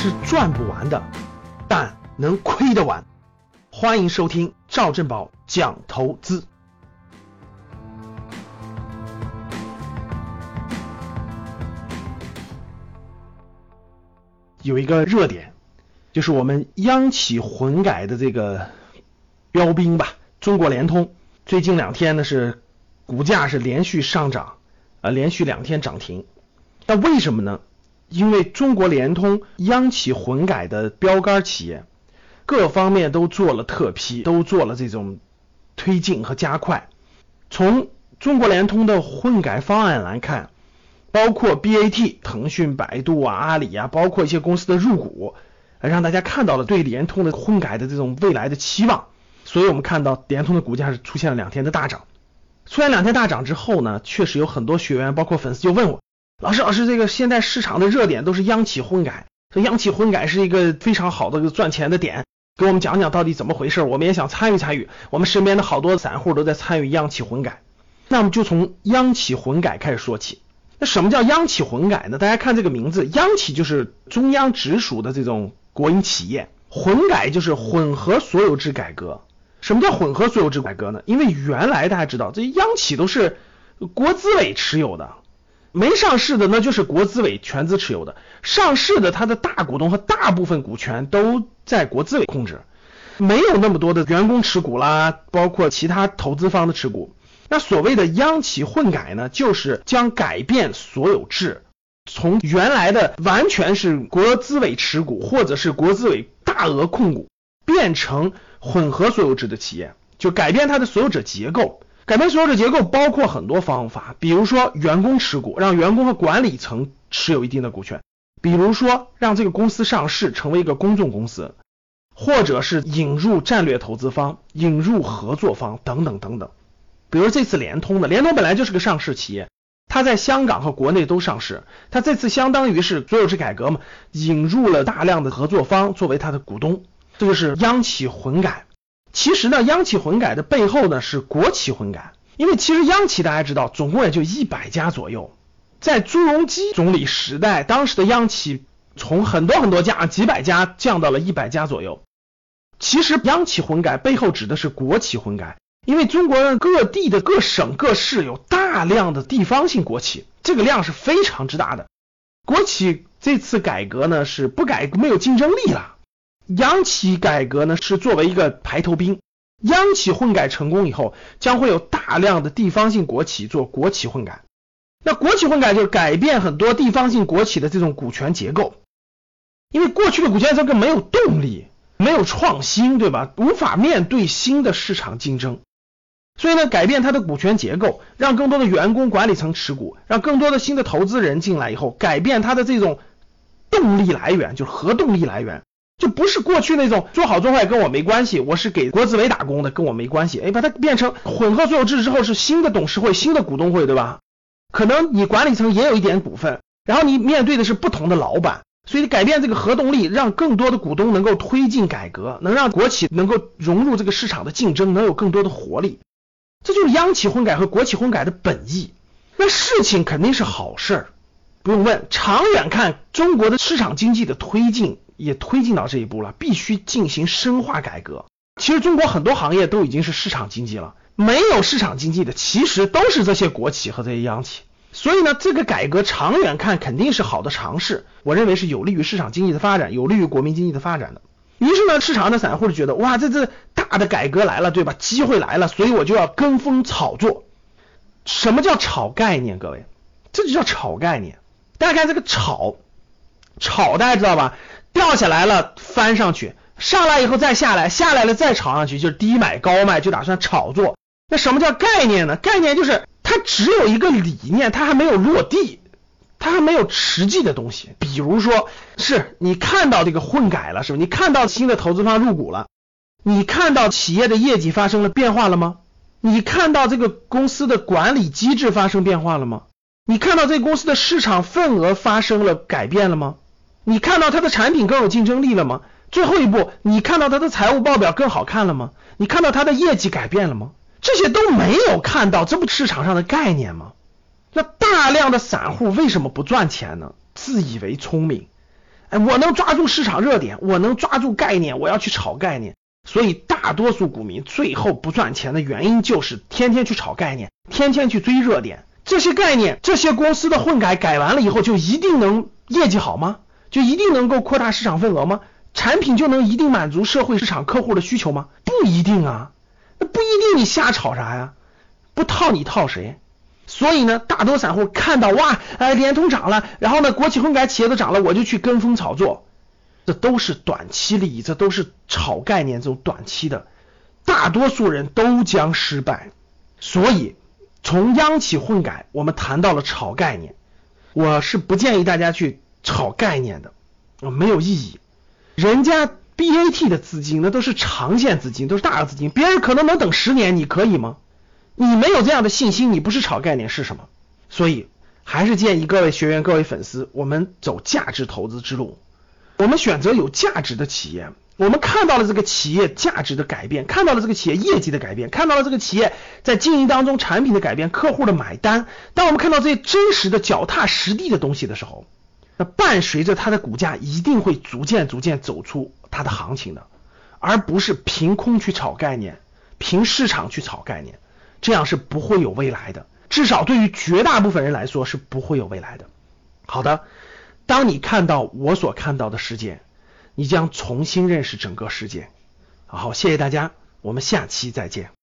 是赚不完的，但能亏得完。欢迎收听赵正宝讲投资。有一个热点，就是我们央企混改的这个标兵吧，中国联通。最近两天呢是股价是连续上涨，啊，连续两天涨停。那为什么呢？因为中国联通央企混改的标杆企业，各方面都做了特批，都做了这种推进和加快。从中国联通的混改方案来看，包括 BAT、腾讯、百度啊、阿里啊，包括一些公司的入股，让大家看到了对联通的混改的这种未来的期望。所以我们看到联通的股价是出现了两天的大涨。出现两天大涨之后呢，确实有很多学员，包括粉丝就问我。老师，老师，这个现在市场的热点都是央企混改，说央企混改是一个非常好的赚钱的点，给我们讲讲到底怎么回事？我们也想参与参与。我们身边的好多散户都在参与央企混改，那么就从央企混改开始说起。那什么叫央企混改呢？大家看这个名字，央企就是中央直属的这种国营企业，混改就是混合所有制改革。什么叫混合所有制改革呢？因为原来大家知道，这央企都是国资委持有的。没上市的那就是国资委全资持有的，上市的它的大股东和大部分股权都在国资委控制，没有那么多的员工持股啦，包括其他投资方的持股。那所谓的央企混改呢，就是将改变所有制，从原来的完全是国资委持股或者是国资委大额控股，变成混合所有制的企业，就改变它的所有者结构。改变所有者结构包括很多方法，比如说员工持股，让员工和管理层持有一定的股权；比如说让这个公司上市成为一个公众公司，或者是引入战略投资方、引入合作方等等等等。比如这次联通的，联通本来就是个上市企业，它在香港和国内都上市，它这次相当于是所有制改革嘛，引入了大量的合作方作为它的股东，这就是央企混改。其实呢，央企混改的背后呢是国企混改，因为其实央企大家知道，总共也就一百家左右。在朱镕基总理时代，当时的央企从很多很多家，几百家降到了一百家左右。其实央企混改背后指的是国企混改，因为中国各地的各省各市有大量的地方性国企，这个量是非常之大的。国企这次改革呢是不改没有竞争力了。央企改革呢是作为一个排头兵，央企混改成功以后，将会有大量的地方性国企做国企混改。那国企混改就是改变很多地方性国企的这种股权结构，因为过去的股权结构没有动力，没有创新，对吧？无法面对新的市场竞争，所以呢，改变它的股权结构，让更多的员工管理层持股，让更多的新的投资人进来以后，改变它的这种动力来源，就是核动力来源。就不是过去那种做好做坏跟我没关系，我是给国资委打工的，跟我没关系。哎，把它变成混合所有制之后是新的董事会、新的股东会，对吧？可能你管理层也有一点股份，然后你面对的是不同的老板，所以改变这个核动力，让更多的股东能够推进改革，能让国企能够融入这个市场的竞争，能有更多的活力。这就是央企混改和国企混改的本意。那事情肯定是好事儿，不用问。长远看，中国的市场经济的推进。也推进到这一步了，必须进行深化改革。其实中国很多行业都已经是市场经济了，没有市场经济的其实都是这些国企和这些央企。所以呢，这个改革长远看肯定是好的尝试，我认为是有利于市场经济的发展，有利于国民经济的发展的。于是呢，市场的散户就觉得哇，这这大的改革来了，对吧？机会来了，所以我就要跟风炒作。什么叫炒概念？各位，这就叫炒概念。大家看这个炒，炒大家知道吧？掉下来了，翻上去，上来以后再下来，下来了再炒上去，就是低买高卖，就打算炒作。那什么叫概念呢？概念就是它只有一个理念，它还没有落地，它还没有实际的东西。比如说，是你看到这个混改了，是吧？你看到新的投资方入股了，你看到企业的业绩发生了变化了吗？你看到这个公司的管理机制发生变化了吗？你看到这个公司的市场份额发生了改变了吗？你看到它的产品更有竞争力了吗？最后一步，你看到它的财务报表更好看了吗？你看到它的业绩改变了吗？这些都没有看到，这不市场上的概念吗？那大量的散户为什么不赚钱呢？自以为聪明，哎，我能抓住市场热点，我能抓住概念，我要去炒概念。所以大多数股民最后不赚钱的原因就是天天去炒概念，天天去追热点。这些概念，这些公司的混改改完了以后，就一定能业绩好吗？就一定能够扩大市场份额吗？产品就能一定满足社会市场客户的需求吗？不一定啊，那不一定，你瞎炒啥呀？不套你套谁？所以呢，大多散户看到哇，哎，联通涨了，然后呢，国企混改企业都涨了，我就去跟风炒作，这都是短期利益，这都是炒概念这种短期的，大多数人都将失败。所以。从央企混改，我们谈到了炒概念，我是不建议大家去炒概念的啊，没有意义。人家 BAT 的资金那都是长线资金，都是大额资金，别人可能能等十年，你可以吗？你没有这样的信心，你不是炒概念是什么？所以还是建议各位学员、各位粉丝，我们走价值投资之路，我们选择有价值的企业。我们看到了这个企业价值的改变，看到了这个企业业绩的改变，看到了这个企业在经营当中产品的改变，客户的买单。当我们看到这些真实的、脚踏实地的东西的时候，那伴随着它的股价一定会逐渐、逐渐走出它的行情的，而不是凭空去炒概念，凭市场去炒概念，这样是不会有未来的。至少对于绝大部分人来说是不会有未来的。好的，当你看到我所看到的世界。你将重新认识整个世界。好，谢谢大家，我们下期再见。